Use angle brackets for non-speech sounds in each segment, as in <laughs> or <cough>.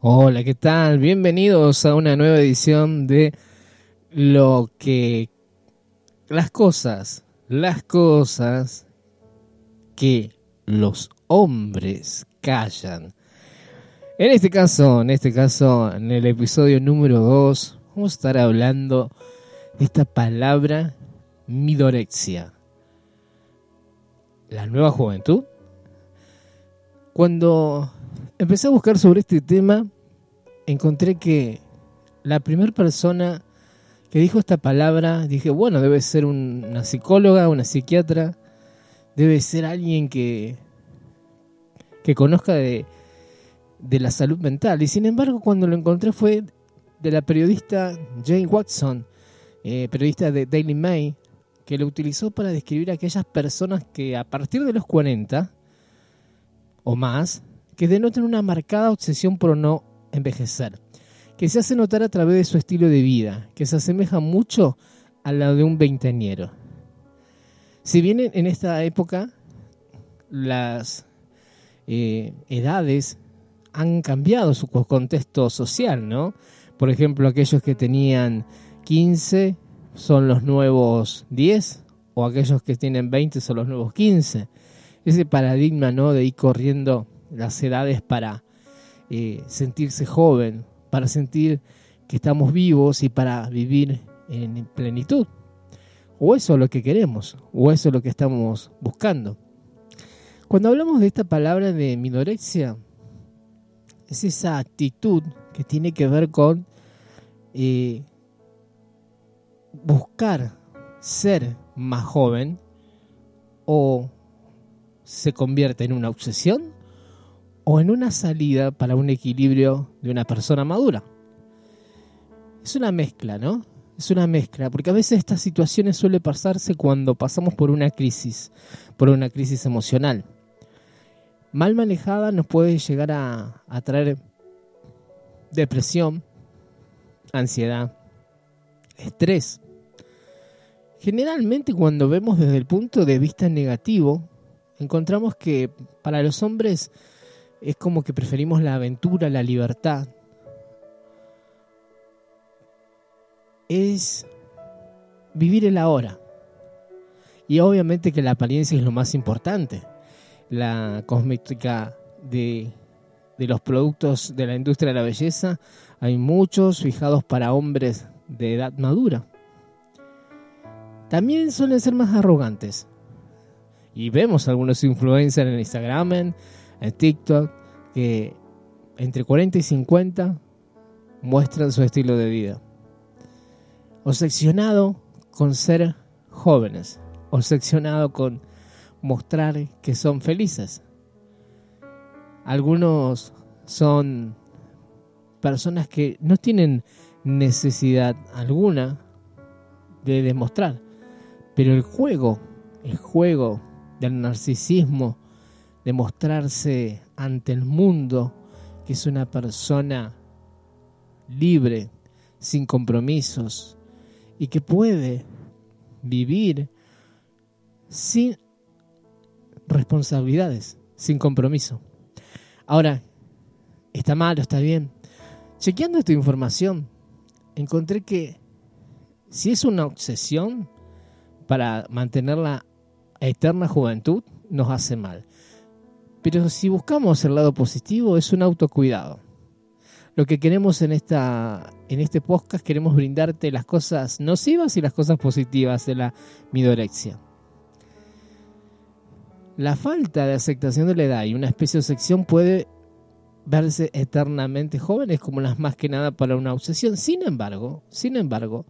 Hola, ¿qué tal? Bienvenidos a una nueva edición de lo que las cosas, las cosas que los hombres callan. En este caso, en este caso, en el episodio número 2, vamos a estar hablando de esta palabra midorexia. La nueva juventud. Cuando empecé a buscar sobre este tema, encontré que la primera persona que dijo esta palabra, dije, bueno, debe ser una psicóloga, una psiquiatra, debe ser alguien que, que conozca de, de la salud mental. Y sin embargo, cuando lo encontré fue de la periodista Jane Watson, eh, periodista de Daily Mail, que lo utilizó para describir a aquellas personas que a partir de los 40 o más, que denotan una marcada obsesión por no envejecer, que se hace notar a través de su estilo de vida, que se asemeja mucho a la de un veinteañero. Si bien en esta época las eh, edades han cambiado su contexto social, ¿no? Por ejemplo, aquellos que tenían 15 son los nuevos 10 o aquellos que tienen 20 son los nuevos 15. Ese paradigma, ¿no? De ir corriendo las edades para eh, sentirse joven, para sentir que estamos vivos y para vivir en plenitud. O eso es lo que queremos, o eso es lo que estamos buscando. Cuando hablamos de esta palabra de minorexia, es esa actitud que tiene que ver con eh, buscar ser más joven o se convierte en una obsesión o en una salida para un equilibrio de una persona madura. Es una mezcla, ¿no? Es una mezcla, porque a veces estas situaciones suele pasarse cuando pasamos por una crisis, por una crisis emocional. Mal manejada nos puede llegar a, a traer depresión, ansiedad, estrés. Generalmente cuando vemos desde el punto de vista negativo, encontramos que para los hombres es como que preferimos la aventura, la libertad. Es vivir el ahora. Y obviamente que la apariencia es lo más importante. La cosmética de, de los productos de la industria de la belleza, hay muchos fijados para hombres de edad madura. También suelen ser más arrogantes. Y vemos algunos influencers en Instagram, en TikTok que entre 40 y 50 muestran su estilo de vida. Obsesionado con ser jóvenes, obsesionado con mostrar que son felices. Algunos son personas que no tienen necesidad alguna de demostrar, pero el juego, el juego del narcisismo, demostrarse ante el mundo que es una persona libre, sin compromisos y que puede vivir sin responsabilidades, sin compromiso. Ahora, está mal o está bien. Chequeando esta información, encontré que si es una obsesión para mantener la eterna juventud, nos hace mal. Pero si buscamos el lado positivo, es un autocuidado. Lo que queremos en, esta, en este podcast, queremos brindarte las cosas nocivas y las cosas positivas de la midorexia. La falta de aceptación de la edad y una especie de sección puede verse eternamente jóvenes como las más que nada para una obsesión. Sin embargo, sin embargo,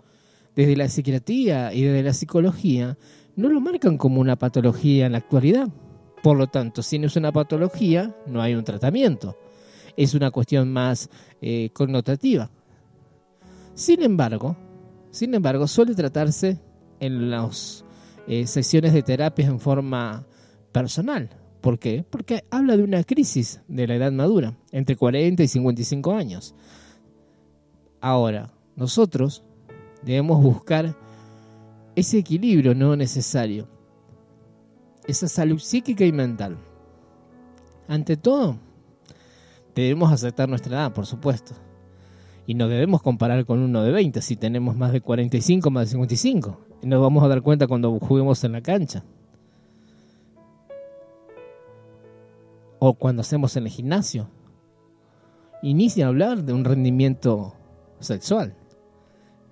desde la psiquiatría y desde la psicología no lo marcan como una patología en la actualidad. Por lo tanto, si no es una patología, no hay un tratamiento. Es una cuestión más eh, connotativa. Sin embargo, sin embargo, suele tratarse en las eh, sesiones de terapia en forma personal. ¿Por qué? Porque habla de una crisis de la edad madura, entre 40 y 55 años. Ahora, nosotros debemos buscar ese equilibrio no necesario esa salud psíquica y mental. Ante todo, Debemos aceptar nuestra edad, por supuesto. Y no debemos comparar con uno de 20 si tenemos más de 45, más de 55. Y nos vamos a dar cuenta cuando juguemos en la cancha. O cuando hacemos en el gimnasio. Inicia a hablar de un rendimiento sexual.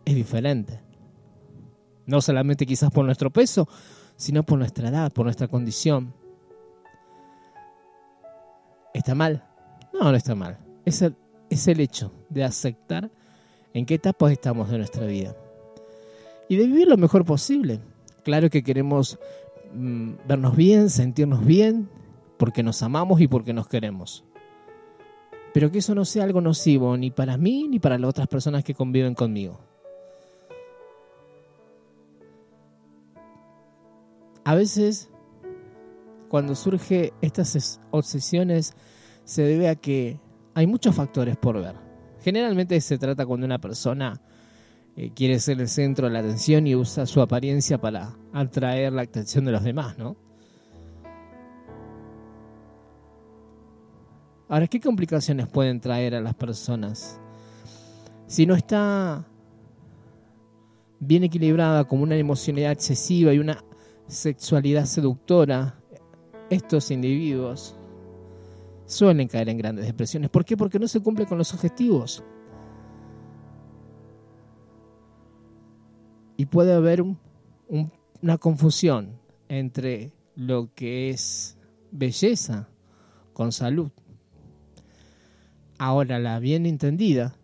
Es diferente. No solamente quizás por nuestro peso, sino por nuestra edad, por nuestra condición. ¿Está mal? No, no está mal. Es el, es el hecho de aceptar en qué etapas estamos de nuestra vida. Y de vivir lo mejor posible. Claro que queremos mm, vernos bien, sentirnos bien, porque nos amamos y porque nos queremos. Pero que eso no sea algo nocivo ni para mí ni para las otras personas que conviven conmigo. A veces, cuando surge estas obsesiones, se debe a que hay muchos factores por ver. Generalmente se trata cuando una persona eh, quiere ser el centro de la atención y usa su apariencia para atraer la atención de los demás, ¿no? Ahora, ¿qué complicaciones pueden traer a las personas? Si no está bien equilibrada como una emocionalidad excesiva y una sexualidad seductora, estos individuos suelen caer en grandes depresiones. ¿Por qué? Porque no se cumple con los objetivos. Y puede haber una confusión entre lo que es belleza con salud. Ahora, la bien entendida,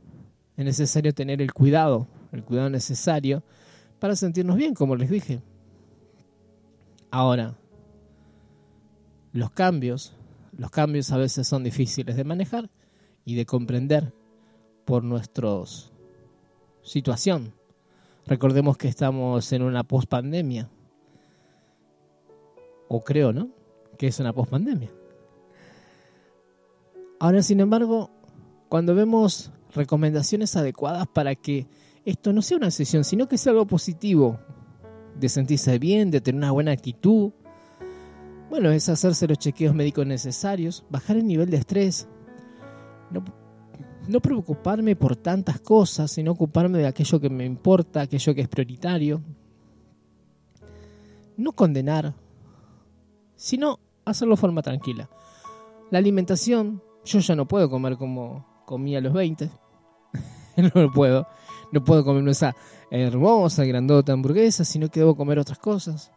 es necesario tener el cuidado, el cuidado necesario para sentirnos bien, como les dije. Ahora, los cambios, los cambios a veces son difíciles de manejar y de comprender por nuestra situación. Recordemos que estamos en una pospandemia. O creo, ¿no? Que es una pospandemia. Ahora, sin embargo, cuando vemos recomendaciones adecuadas para que esto no sea una sesión, sino que sea algo positivo, de sentirse bien, de tener una buena actitud. Bueno, es hacerse los chequeos médicos necesarios, bajar el nivel de estrés, no, preocuparme por tantas cosas, sino ocuparme de aquello que me importa, aquello que es prioritario. No condenar, sino hacerlo de forma tranquila. La alimentación, yo ya no puedo comer como comía a los 20, <laughs> no lo puedo. No puedo comerme esa hermosa, grandota hamburguesa, sino que debo comer otras cosas.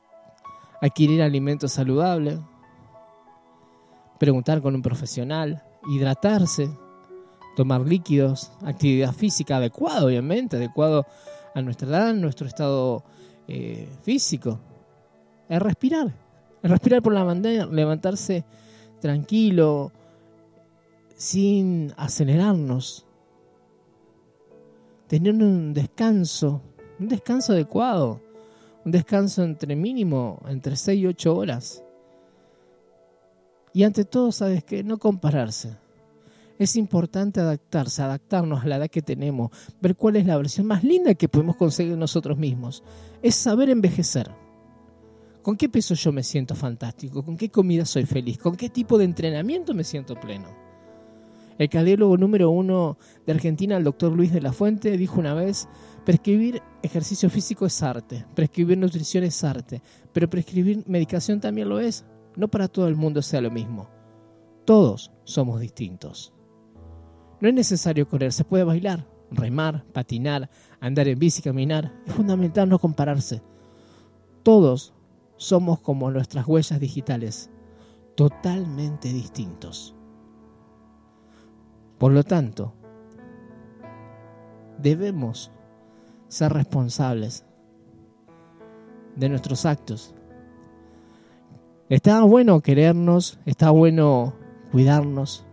Adquirir alimentos saludables. Preguntar con un profesional. Hidratarse. Tomar líquidos. Actividad física adecuada, obviamente. Adecuado a nuestra edad, a nuestro estado eh, físico. Es respirar. Es respirar por la bandera. Levantarse tranquilo. Sin acelerarnos tener un descanso, un descanso adecuado, un descanso entre mínimo, entre 6 y 8 horas. Y ante todo, ¿sabes qué? No compararse. Es importante adaptarse, adaptarnos a la edad que tenemos, ver cuál es la versión más linda que podemos conseguir nosotros mismos. Es saber envejecer. ¿Con qué peso yo me siento fantástico? ¿Con qué comida soy feliz? ¿Con qué tipo de entrenamiento me siento pleno? El cardiólogo número uno de Argentina, el doctor Luis de la Fuente, dijo una vez, prescribir ejercicio físico es arte, prescribir nutrición es arte, pero prescribir medicación también lo es. No para todo el mundo sea lo mismo. Todos somos distintos. No es necesario correr, se puede bailar, remar, patinar, andar en bici, caminar. Es fundamental no compararse. Todos somos como nuestras huellas digitales, totalmente distintos. Por lo tanto, debemos ser responsables de nuestros actos. Está bueno querernos, está bueno cuidarnos,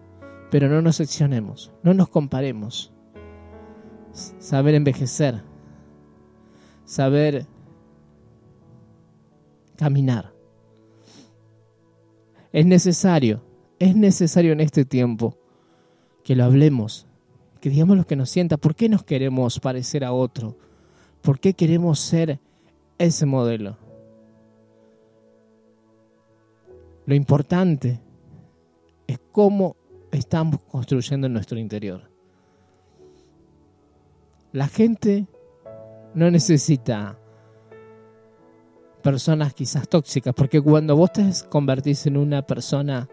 pero no nos seccionemos, no nos comparemos. Saber envejecer, saber caminar. Es necesario, es necesario en este tiempo que lo hablemos, que digamos lo que nos sienta, por qué nos queremos parecer a otro, por qué queremos ser ese modelo. Lo importante es cómo estamos construyendo en nuestro interior. La gente no necesita personas quizás tóxicas, porque cuando vos te convertís en una persona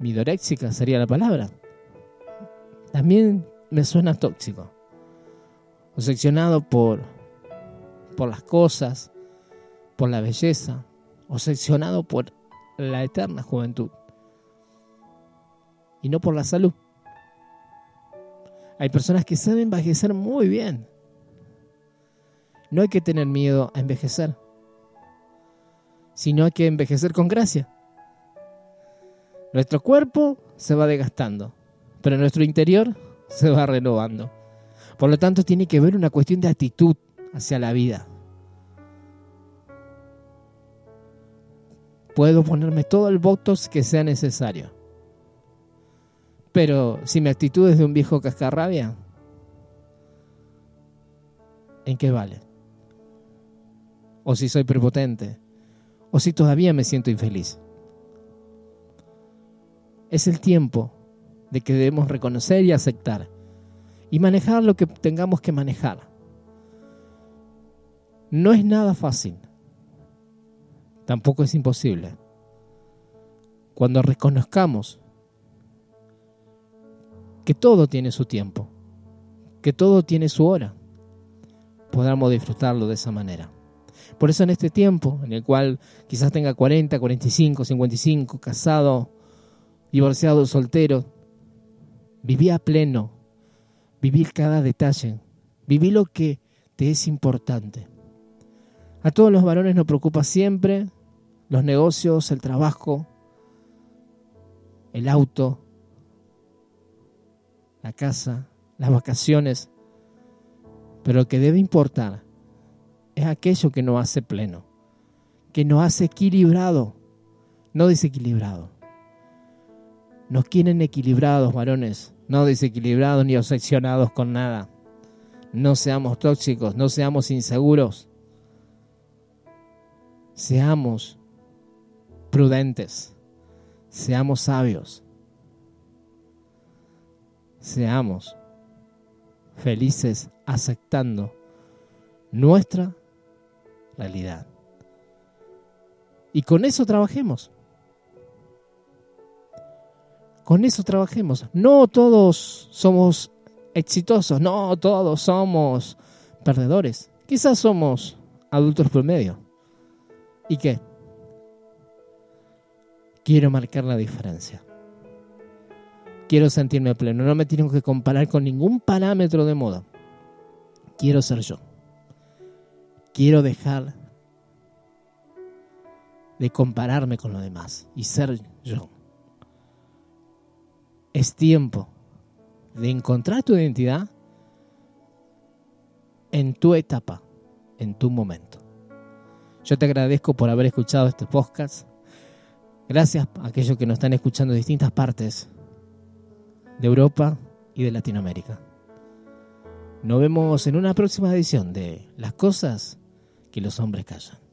midoréxica, sería la palabra, también me suena tóxico, obsesionado por, por las cosas, por la belleza, obsesionado por la eterna juventud y no por la salud. Hay personas que saben envejecer muy bien. No hay que tener miedo a envejecer, sino hay que envejecer con gracia. Nuestro cuerpo se va desgastando, pero nuestro interior se va renovando. Por lo tanto, tiene que ver una cuestión de actitud hacia la vida. Puedo ponerme todo el botox que sea necesario. Pero si mi actitud es de un viejo cascarrabia, ¿en qué vale? O si soy prepotente, o si todavía me siento infeliz. Es el tiempo de que debemos reconocer y aceptar y manejar lo que tengamos que manejar. No es nada fácil, tampoco es imposible. Cuando reconozcamos que todo tiene su tiempo, que todo tiene su hora, podamos disfrutarlo de esa manera. Por eso en este tiempo, en el cual quizás tenga 40, 45, 55, casado, divorciado, soltero, viví a pleno, vivir cada detalle, viví lo que te es importante. A todos los varones nos preocupa siempre los negocios, el trabajo, el auto, la casa, las vacaciones. Pero lo que debe importar es aquello que nos hace pleno, que nos hace equilibrado, no desequilibrado. Nos quieren equilibrados, varones, no desequilibrados ni obsesionados con nada. No seamos tóxicos, no seamos inseguros. Seamos prudentes, seamos sabios seamos felices aceptando nuestra realidad. Y con eso trabajemos. Con eso trabajemos. No todos somos exitosos, no todos somos perdedores. Quizás somos adultos promedio. ¿Y qué? Quiero marcar la diferencia quiero sentirme pleno. No me tengo que comparar con ningún parámetro de moda. Quiero ser yo. Quiero dejar de compararme con los demás y ser yo. Es tiempo de encontrar tu identidad en tu etapa, en tu momento. Yo te agradezco por haber escuchado este podcast. Gracias a aquellos que nos están escuchando de distintas partes de Europa y de Latinoamérica. Nos vemos en una próxima edición de Las cosas que los hombres callan.